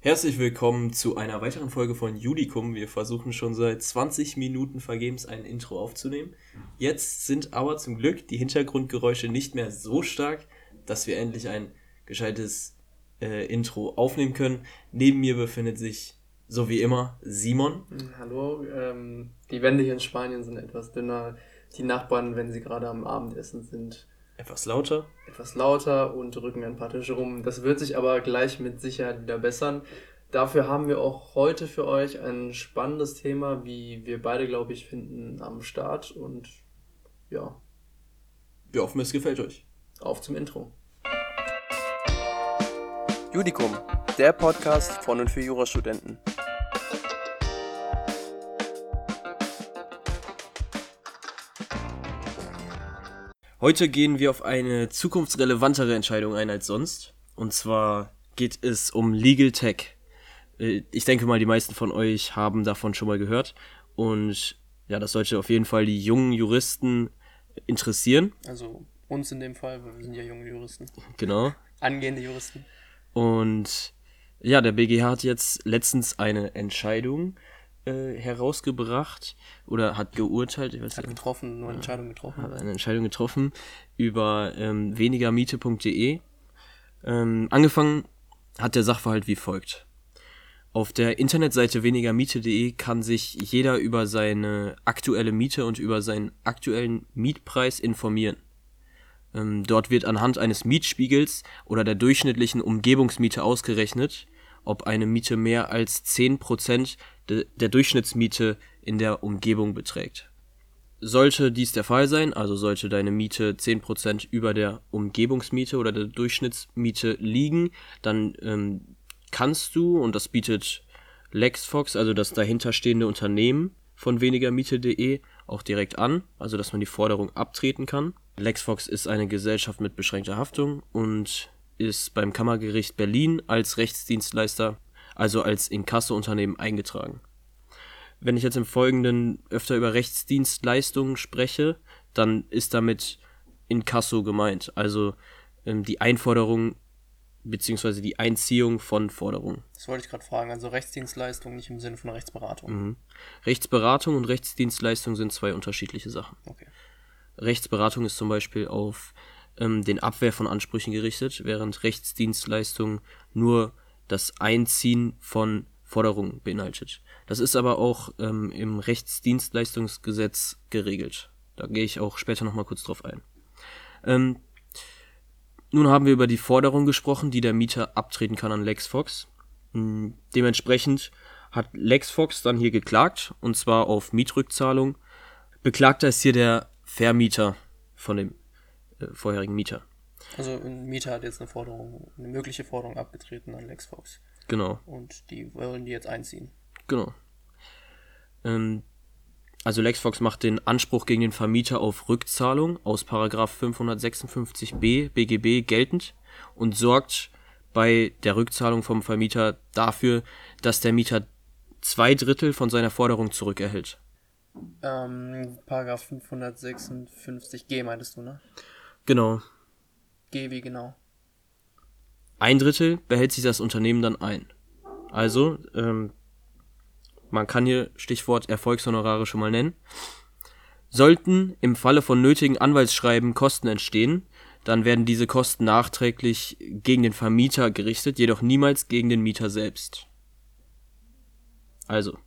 Herzlich willkommen zu einer weiteren Folge von Judikum. Wir versuchen schon seit 20 Minuten vergebens ein Intro aufzunehmen. Jetzt sind aber zum Glück die Hintergrundgeräusche nicht mehr so stark, dass wir endlich ein gescheites äh, Intro aufnehmen können. Neben mir befindet sich, so wie immer, Simon. Hallo, ähm, die Wände hier in Spanien sind etwas dünner. Die Nachbarn, wenn sie gerade am Abendessen sind, etwas lauter. Etwas lauter und rücken ein paar Tische rum. Das wird sich aber gleich mit Sicherheit wieder bessern. Dafür haben wir auch heute für euch ein spannendes Thema, wie wir beide, glaube ich, finden, am Start. Und ja. Wir hoffen, es gefällt euch. Auf zum Intro. Judikum, der Podcast von und für Jurastudenten. Heute gehen wir auf eine zukunftsrelevantere Entscheidung ein als sonst. Und zwar geht es um Legal Tech. Äh, ich denke mal, die meisten von euch haben davon schon mal gehört. Und ja, das sollte auf jeden Fall die jungen Juristen interessieren. Also uns in dem Fall, weil wir sind ja junge Juristen. Genau. Angehende Juristen. Und ja, der BGH hat jetzt letztens eine Entscheidung äh, herausgebracht oder hat geurteilt, ich weiß hat nicht. getroffen, eine Entscheidung getroffen. Hat eine Entscheidung getroffen über ähm, wenigermiete.de. Ähm, angefangen hat der Sachverhalt wie folgt. Auf der Internetseite wenigermiete.de kann sich jeder über seine aktuelle Miete und über seinen aktuellen Mietpreis informieren. Ähm, dort wird anhand eines Mietspiegels oder der durchschnittlichen Umgebungsmiete ausgerechnet, ob eine Miete mehr als 10% de der Durchschnittsmiete in der Umgebung beträgt. Sollte dies der Fall sein, also sollte deine Miete 10% über der Umgebungsmiete oder der Durchschnittsmiete liegen, dann ähm, kannst du, und das bietet LexFox, also das dahinterstehende Unternehmen von wenigermiete.de, auch direkt an, also dass man die Forderung abtreten kann. LexFox ist eine Gesellschaft mit beschränkter Haftung und ist beim Kammergericht Berlin als Rechtsdienstleister, also als Inkasso-Unternehmen eingetragen. Wenn ich jetzt im Folgenden öfter über Rechtsdienstleistungen spreche, dann ist damit Inkasso gemeint, also ähm, die Einforderung bzw. die Einziehung von Forderungen. Das wollte ich gerade fragen, also Rechtsdienstleistung nicht im Sinne von Rechtsberatung. Mhm. Rechtsberatung und Rechtsdienstleistung sind zwei unterschiedliche Sachen. Okay. Rechtsberatung ist zum Beispiel auf ähm, den Abwehr von Ansprüchen gerichtet, während Rechtsdienstleistung nur das Einziehen von Forderungen beinhaltet. Das ist aber auch ähm, im Rechtsdienstleistungsgesetz geregelt. Da gehe ich auch später nochmal kurz drauf ein. Ähm, nun haben wir über die Forderung gesprochen, die der Mieter abtreten kann an LexFox. Hm, dementsprechend hat LexFox dann hier geklagt, und zwar auf Mietrückzahlung. Beklagter ist hier der Vermieter von dem vorherigen Mieter. Also ein Mieter hat jetzt eine Forderung, eine mögliche Forderung abgetreten an LexFox. Genau. Und die wollen die jetzt einziehen. Genau. Ähm, also LexFox macht den Anspruch gegen den Vermieter auf Rückzahlung aus 556b BGB geltend und sorgt bei der Rückzahlung vom Vermieter dafür, dass der Mieter zwei Drittel von seiner Forderung zurückerhält. Ähm, Paragraph 556g meintest du, ne? Genau. G wie genau? Ein Drittel behält sich das Unternehmen dann ein. Also, ähm, man kann hier Stichwort Erfolgshonorare schon mal nennen. Sollten im Falle von nötigen Anwaltsschreiben Kosten entstehen, dann werden diese Kosten nachträglich gegen den Vermieter gerichtet, jedoch niemals gegen den Mieter selbst. Also,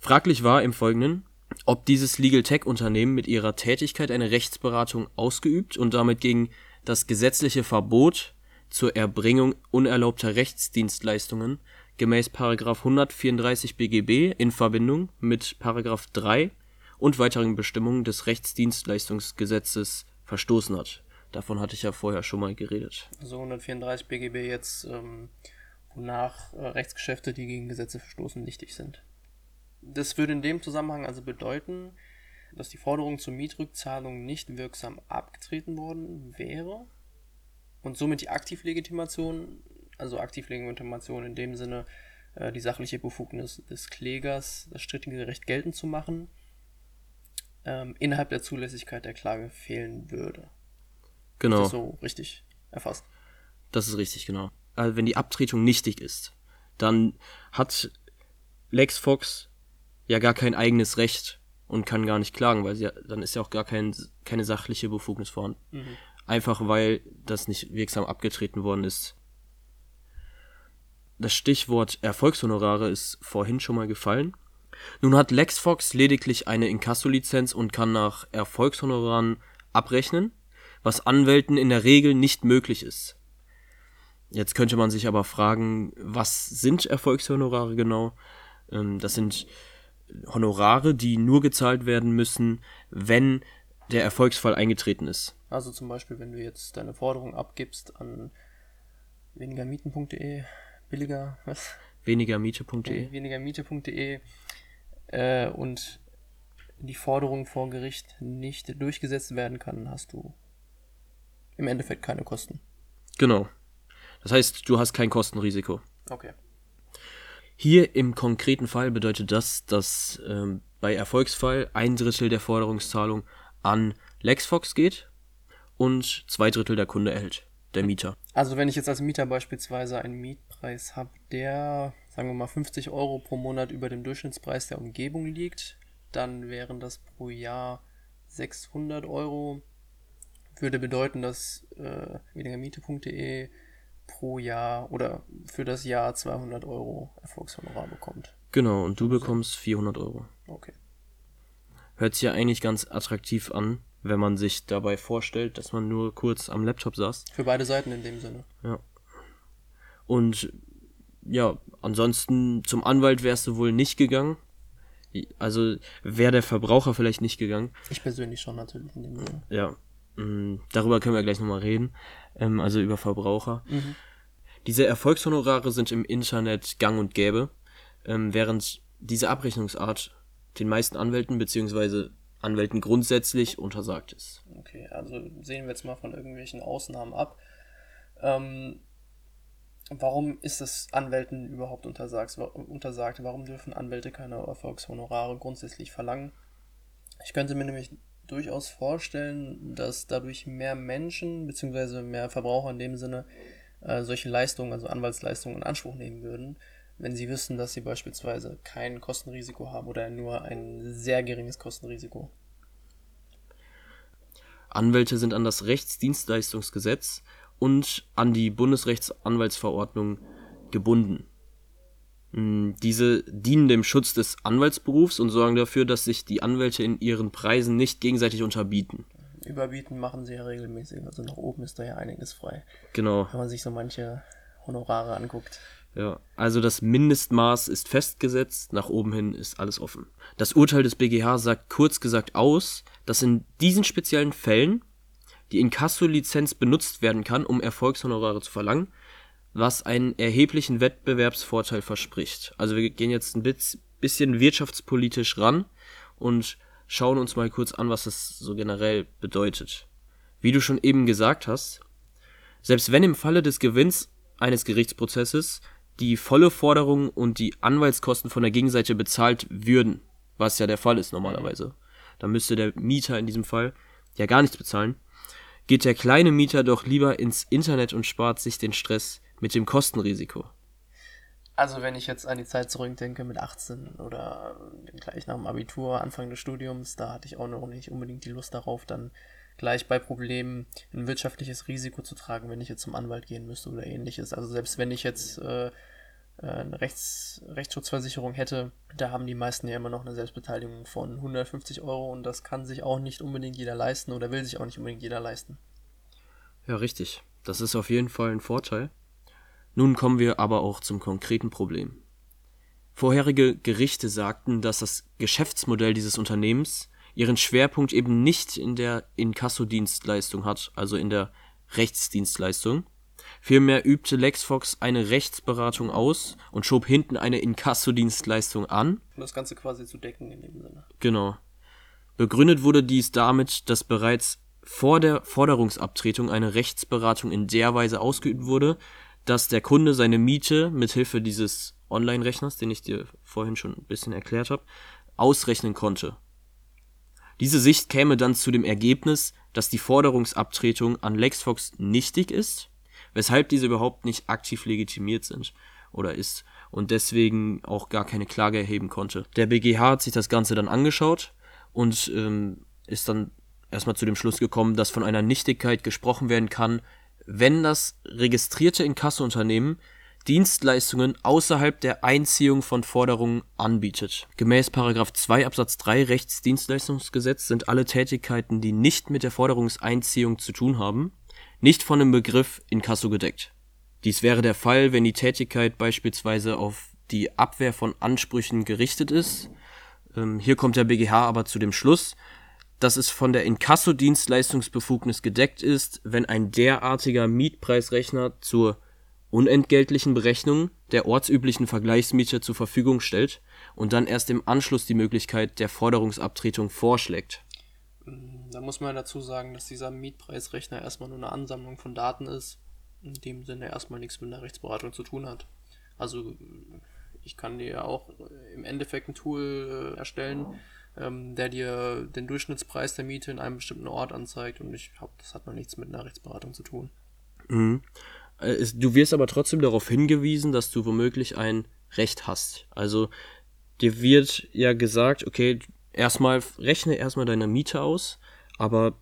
fraglich war im Folgenden, ob dieses Legal Tech Unternehmen mit ihrer Tätigkeit eine Rechtsberatung ausgeübt und damit gegen das gesetzliche Verbot zur Erbringung unerlaubter Rechtsdienstleistungen gemäß § 134 BGB in Verbindung mit § 3 und weiteren Bestimmungen des Rechtsdienstleistungsgesetzes verstoßen hat. Davon hatte ich ja vorher schon mal geredet. Also 134 BGB jetzt, ähm, wonach äh, Rechtsgeschäfte, die gegen Gesetze verstoßen, nichtig sind. Das würde in dem Zusammenhang also bedeuten, dass die Forderung zur Mietrückzahlung nicht wirksam abgetreten worden wäre und somit die Aktivlegitimation also Aktivlegitimation in dem Sinne, äh, die sachliche Befugnis des Klägers, das strittige Recht geltend zu machen, ähm, innerhalb der Zulässigkeit der Klage fehlen würde. Genau. Ist das so richtig erfasst? Das ist richtig, genau. Also wenn die Abtretung nichtig ist, dann hat LexFox ja gar kein eigenes Recht und kann gar nicht klagen, weil sie, dann ist ja auch gar kein, keine sachliche Befugnis vorhanden. Mhm. Einfach weil das nicht wirksam abgetreten worden ist. Das Stichwort Erfolgshonorare ist vorhin schon mal gefallen. Nun hat LexFox lediglich eine Inkasso-Lizenz und kann nach Erfolgshonoraren abrechnen, was Anwälten in der Regel nicht möglich ist. Jetzt könnte man sich aber fragen, was sind Erfolgshonorare genau? Ähm, das sind Honorare, die nur gezahlt werden müssen, wenn der Erfolgsfall eingetreten ist. Also zum Beispiel, wenn du jetzt deine Forderung abgibst an wenigermieten.de, billiger, was? Wenigermiete.de. Wenigermiete.de äh, und die Forderung vor Gericht nicht durchgesetzt werden kann, hast du im Endeffekt keine Kosten. Genau. Das heißt, du hast kein Kostenrisiko. Okay. Hier im konkreten Fall bedeutet das, dass ähm, bei Erfolgsfall ein Drittel der Forderungszahlung an LexFox geht und zwei Drittel der Kunde erhält, der Mieter. Also wenn ich jetzt als Mieter beispielsweise einen Mietpreis habe, der, sagen wir mal, 50 Euro pro Monat über dem Durchschnittspreis der Umgebung liegt, dann wären das pro Jahr 600 Euro. Würde bedeuten, dass äh, wenigermiete.de pro Jahr oder für das Jahr 200 Euro Erfolgshonorar bekommt. Genau, und du bekommst 400 Euro. Okay. Hört sich ja eigentlich ganz attraktiv an, wenn man sich dabei vorstellt, dass man nur kurz am Laptop saß. Für beide Seiten in dem Sinne. Ja. Und ja, ansonsten zum Anwalt wärst du wohl nicht gegangen. Also wäre der Verbraucher vielleicht nicht gegangen. Ich persönlich schon natürlich in dem Sinne. Ja, Mm, darüber können wir gleich nochmal reden, ähm, also über Verbraucher. Mhm. Diese Erfolgshonorare sind im Internet gang und gäbe, ähm, während diese Abrechnungsart den meisten Anwälten bzw. Anwälten grundsätzlich untersagt ist. Okay, also sehen wir jetzt mal von irgendwelchen Ausnahmen ab. Ähm, warum ist es Anwälten überhaupt untersagt? untersagt? Warum dürfen Anwälte keine Erfolgshonorare grundsätzlich verlangen? Ich könnte mir nämlich durchaus vorstellen, dass dadurch mehr Menschen bzw. mehr Verbraucher in dem Sinne äh, solche Leistungen, also Anwaltsleistungen in Anspruch nehmen würden, wenn sie wissen, dass sie beispielsweise kein Kostenrisiko haben oder nur ein sehr geringes Kostenrisiko. Anwälte sind an das Rechtsdienstleistungsgesetz und an die Bundesrechtsanwaltsverordnung gebunden. Diese dienen dem Schutz des Anwaltsberufs und sorgen dafür, dass sich die Anwälte in ihren Preisen nicht gegenseitig unterbieten. Überbieten machen sie ja regelmäßig, also nach oben ist da ja einiges frei. Genau. Wenn man sich so manche Honorare anguckt. Ja, also das Mindestmaß ist festgesetzt, nach oben hin ist alles offen. Das Urteil des BGH sagt kurz gesagt aus, dass in diesen speziellen Fällen die Inkasso-Lizenz benutzt werden kann, um Erfolgshonorare zu verlangen, was einen erheblichen Wettbewerbsvorteil verspricht. Also wir gehen jetzt ein bisschen wirtschaftspolitisch ran und schauen uns mal kurz an, was das so generell bedeutet. Wie du schon eben gesagt hast, selbst wenn im Falle des Gewinns eines Gerichtsprozesses die volle Forderung und die Anwaltskosten von der Gegenseite bezahlt würden, was ja der Fall ist normalerweise, dann müsste der Mieter in diesem Fall ja gar nichts bezahlen, geht der kleine Mieter doch lieber ins Internet und spart sich den Stress, mit dem Kostenrisiko. Also wenn ich jetzt an die Zeit zurückdenke mit 18 oder gleich nach dem Abitur, Anfang des Studiums, da hatte ich auch noch nicht unbedingt die Lust darauf, dann gleich bei Problemen ein wirtschaftliches Risiko zu tragen, wenn ich jetzt zum Anwalt gehen müsste oder ähnliches. Also selbst wenn ich jetzt äh, äh eine Rechts, Rechtsschutzversicherung hätte, da haben die meisten ja immer noch eine Selbstbeteiligung von 150 Euro und das kann sich auch nicht unbedingt jeder leisten oder will sich auch nicht unbedingt jeder leisten. Ja, richtig. Das ist auf jeden Fall ein Vorteil. Nun kommen wir aber auch zum konkreten Problem. Vorherige Gerichte sagten, dass das Geschäftsmodell dieses Unternehmens ihren Schwerpunkt eben nicht in der Inkassodienstleistung hat, also in der Rechtsdienstleistung. Vielmehr übte LexFox eine Rechtsberatung aus und schob hinten eine Inkassodienstleistung an. Um das Ganze quasi zu decken in dem Sinne. Genau. Begründet wurde dies damit, dass bereits vor der Forderungsabtretung eine Rechtsberatung in der Weise ausgeübt wurde, dass der Kunde seine Miete mit Hilfe dieses Online-Rechners, den ich dir vorhin schon ein bisschen erklärt habe, ausrechnen konnte. Diese Sicht käme dann zu dem Ergebnis, dass die Forderungsabtretung an LexFox nichtig ist, weshalb diese überhaupt nicht aktiv legitimiert sind. oder ist und deswegen auch gar keine Klage erheben konnte. Der BGH hat sich das Ganze dann angeschaut und ähm, ist dann erstmal zu dem Schluss gekommen, dass von einer Nichtigkeit gesprochen werden kann, wenn das registrierte Inkassounternehmen Dienstleistungen außerhalb der Einziehung von Forderungen anbietet. Gemäß 2 Absatz 3 Rechtsdienstleistungsgesetz sind alle Tätigkeiten, die nicht mit der Forderungseinziehung zu tun haben, nicht von dem Begriff Inkasso gedeckt. Dies wäre der Fall, wenn die Tätigkeit beispielsweise auf die Abwehr von Ansprüchen gerichtet ist. Ähm, hier kommt der BGH aber zu dem Schluss, dass es von der Inkassodienstleistungsbefugnis gedeckt ist, wenn ein derartiger Mietpreisrechner zur unentgeltlichen Berechnung der ortsüblichen Vergleichsmiete zur Verfügung stellt und dann erst im Anschluss die Möglichkeit der Forderungsabtretung vorschlägt. Da muss man dazu sagen, dass dieser Mietpreisrechner erstmal nur eine Ansammlung von Daten ist, in dem Sinne erstmal nichts mit einer Rechtsberatung zu tun hat. Also ich kann dir auch im Endeffekt ein Tool äh, erstellen, ähm, der dir den Durchschnittspreis der Miete in einem bestimmten Ort anzeigt und ich glaube, das hat noch nichts mit einer Rechtsberatung zu tun. Mhm. Äh, du wirst aber trotzdem darauf hingewiesen, dass du womöglich ein Recht hast. Also dir wird ja gesagt, okay, erstmal rechne erstmal deine Miete aus, aber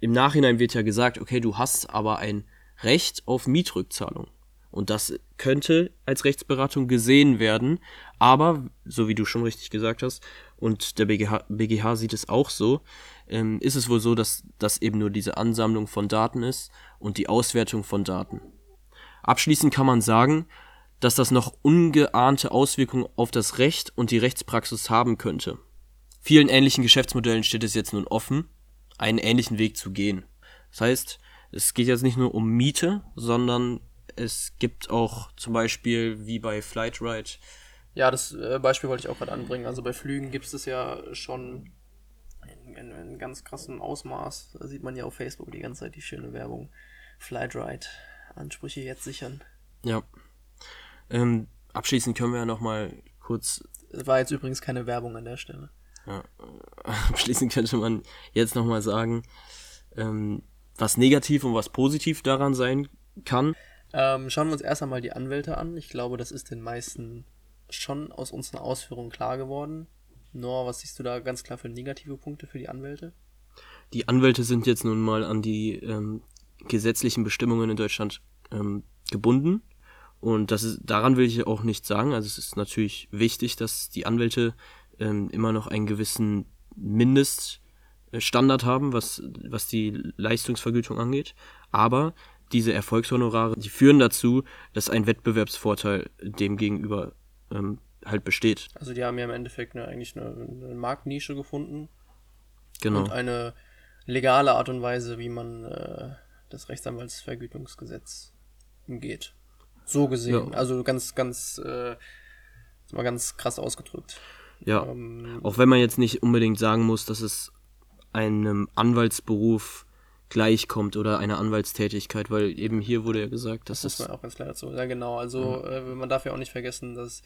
im Nachhinein wird ja gesagt, okay, du hast aber ein Recht auf Mietrückzahlung. Und das könnte als Rechtsberatung gesehen werden, aber, so wie du schon richtig gesagt hast, und der BGH, BGH sieht es auch so, ähm, ist es wohl so, dass das eben nur diese Ansammlung von Daten ist und die Auswertung von Daten. Abschließend kann man sagen, dass das noch ungeahnte Auswirkungen auf das Recht und die Rechtspraxis haben könnte. Vielen ähnlichen Geschäftsmodellen steht es jetzt nun offen, einen ähnlichen Weg zu gehen. Das heißt, es geht jetzt nicht nur um Miete, sondern es gibt auch zum Beispiel wie bei Flightride. Ja, das äh, Beispiel wollte ich auch gerade anbringen. Also bei Flügen gibt es ja schon in, in, in ganz krassem Ausmaß. Da sieht man ja auf Facebook die ganze Zeit die schöne Werbung. Flightride Ansprüche jetzt sichern. Ja. Ähm, abschließend können wir ja nochmal kurz. Es war jetzt übrigens keine Werbung an der Stelle. Ja, abschließend könnte man jetzt nochmal sagen, ähm, was negativ und was positiv daran sein kann. Ähm, schauen wir uns erst einmal die Anwälte an. Ich glaube, das ist den meisten schon aus unseren Ausführungen klar geworden. Noah, was siehst du da ganz klar für negative Punkte für die Anwälte? Die Anwälte sind jetzt nun mal an die ähm, gesetzlichen Bestimmungen in Deutschland ähm, gebunden. Und das ist, daran will ich auch nichts sagen. Also es ist natürlich wichtig, dass die Anwälte ähm, immer noch einen gewissen Mindeststandard haben, was, was die Leistungsvergütung angeht. Aber diese Erfolgshonorare, die führen dazu, dass ein Wettbewerbsvorteil dem gegenüber ähm, halt besteht. Also die haben ja im Endeffekt eine, eigentlich eine, eine Marktnische gefunden. Genau. Und eine legale Art und Weise, wie man äh, das Rechtsanwaltsvergütungsgesetz umgeht. So gesehen. Ja. Also ganz, ganz, äh, mal ganz krass ausgedrückt. Ja. Ähm, auch wenn man jetzt nicht unbedingt sagen muss, dass es einem Anwaltsberuf gleichkommt oder einer Anwaltstätigkeit, weil eben hier wurde ja gesagt, dass das. Muss man auch ganz klar dazu. Ja, genau. Also mhm. äh, man darf ja auch nicht vergessen, dass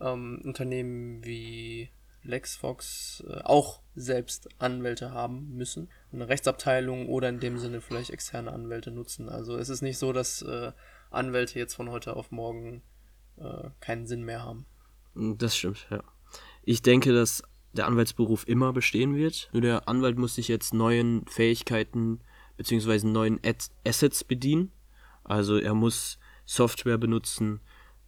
ähm, Unternehmen wie LexFox äh, auch selbst Anwälte haben müssen. Eine Rechtsabteilung oder in dem Sinne vielleicht externe Anwälte nutzen. Also es ist nicht so, dass äh, Anwälte jetzt von heute auf morgen äh, keinen Sinn mehr haben. Das stimmt, ja. Ich denke, dass der Anwaltsberuf immer bestehen wird. Nur der Anwalt muss sich jetzt neuen Fähigkeiten bzw. neuen Ad Assets bedienen. Also er muss Software benutzen.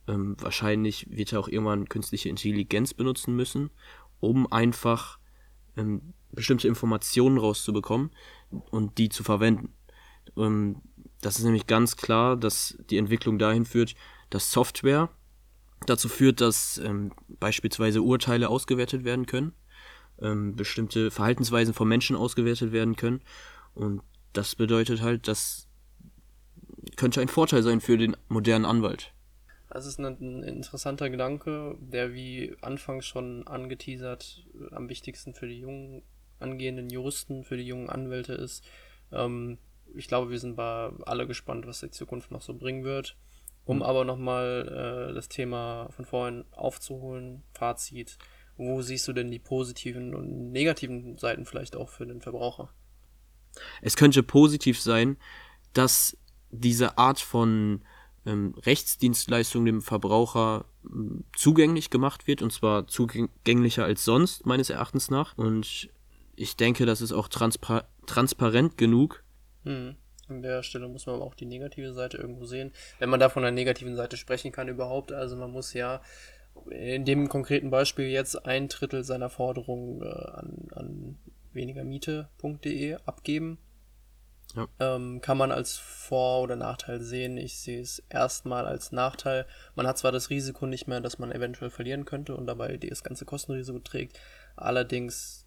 Ähm, wahrscheinlich wird er auch irgendwann künstliche Intelligenz benutzen müssen um einfach ähm, bestimmte Informationen rauszubekommen und die zu verwenden. Ähm, das ist nämlich ganz klar, dass die Entwicklung dahin führt, dass Software dazu führt, dass ähm, beispielsweise Urteile ausgewertet werden können, ähm, bestimmte Verhaltensweisen von Menschen ausgewertet werden können. Und das bedeutet halt, das könnte ein Vorteil sein für den modernen Anwalt. Das ist ein, interessanter Gedanke, der wie anfangs schon angeteasert am wichtigsten für die jungen angehenden Juristen, für die jungen Anwälte ist. Ähm, ich glaube, wir sind bei alle gespannt, was die Zukunft noch so bringen wird. Um mhm. aber nochmal äh, das Thema von vorhin aufzuholen, Fazit, wo siehst du denn die positiven und negativen Seiten vielleicht auch für den Verbraucher? Es könnte positiv sein, dass diese Art von ähm, Rechtsdienstleistung dem Verbraucher ähm, zugänglich gemacht wird und zwar zugänglicher als sonst meines Erachtens nach und ich denke, das ist auch transpa transparent genug. Hm. An der Stelle muss man aber auch die negative Seite irgendwo sehen, wenn man da von einer negativen Seite sprechen kann überhaupt. Also man muss ja in dem konkreten Beispiel jetzt ein Drittel seiner Forderungen äh, an, an wenigermiete.de abgeben. Ja. Ähm, kann man als Vor- oder Nachteil sehen. Ich sehe es erstmal als Nachteil. Man hat zwar das Risiko nicht mehr, dass man eventuell verlieren könnte und dabei das ganze Kostenrisiko trägt. Allerdings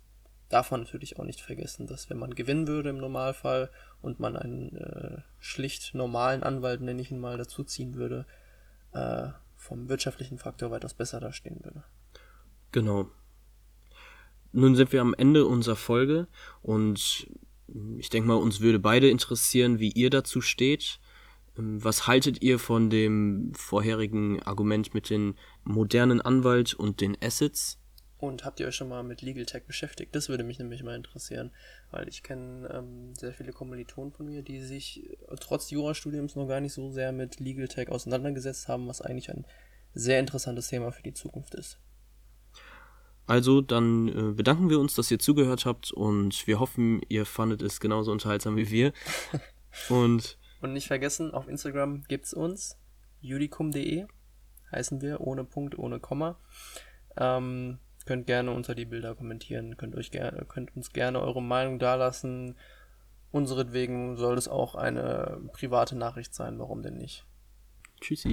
darf man natürlich auch nicht vergessen, dass wenn man gewinnen würde im Normalfall und man einen äh, schlicht normalen Anwalt, nenne ich ihn mal, dazuziehen würde, äh, vom wirtschaftlichen Faktor weitaus besser dastehen würde. Genau. Nun sind wir am Ende unserer Folge und ich denke mal, uns würde beide interessieren, wie ihr dazu steht. Ähm, was haltet ihr von dem vorherigen Argument mit dem modernen Anwalt und den Assets? Und habt ihr euch schon mal mit Legal Tech beschäftigt? Das würde mich nämlich mal interessieren, weil ich kenne ähm, sehr viele Kommilitonen von mir, die sich äh, trotz Jurastudiums noch gar nicht so sehr mit Legal Tech auseinandergesetzt haben, was eigentlich ein sehr interessantes Thema für die Zukunft ist. Also, dann äh, bedanken wir uns, dass ihr zugehört habt und wir hoffen, ihr fandet es genauso unterhaltsam wie wir. und, und nicht vergessen, auf Instagram gibt es uns, judicum.de heißen wir, ohne Punkt, ohne Komma. Ähm, Könnt gerne unter die Bilder kommentieren, könnt, euch gerne, könnt uns gerne eure Meinung dalassen. Unseretwegen soll es auch eine private Nachricht sein, warum denn nicht? Tschüssi.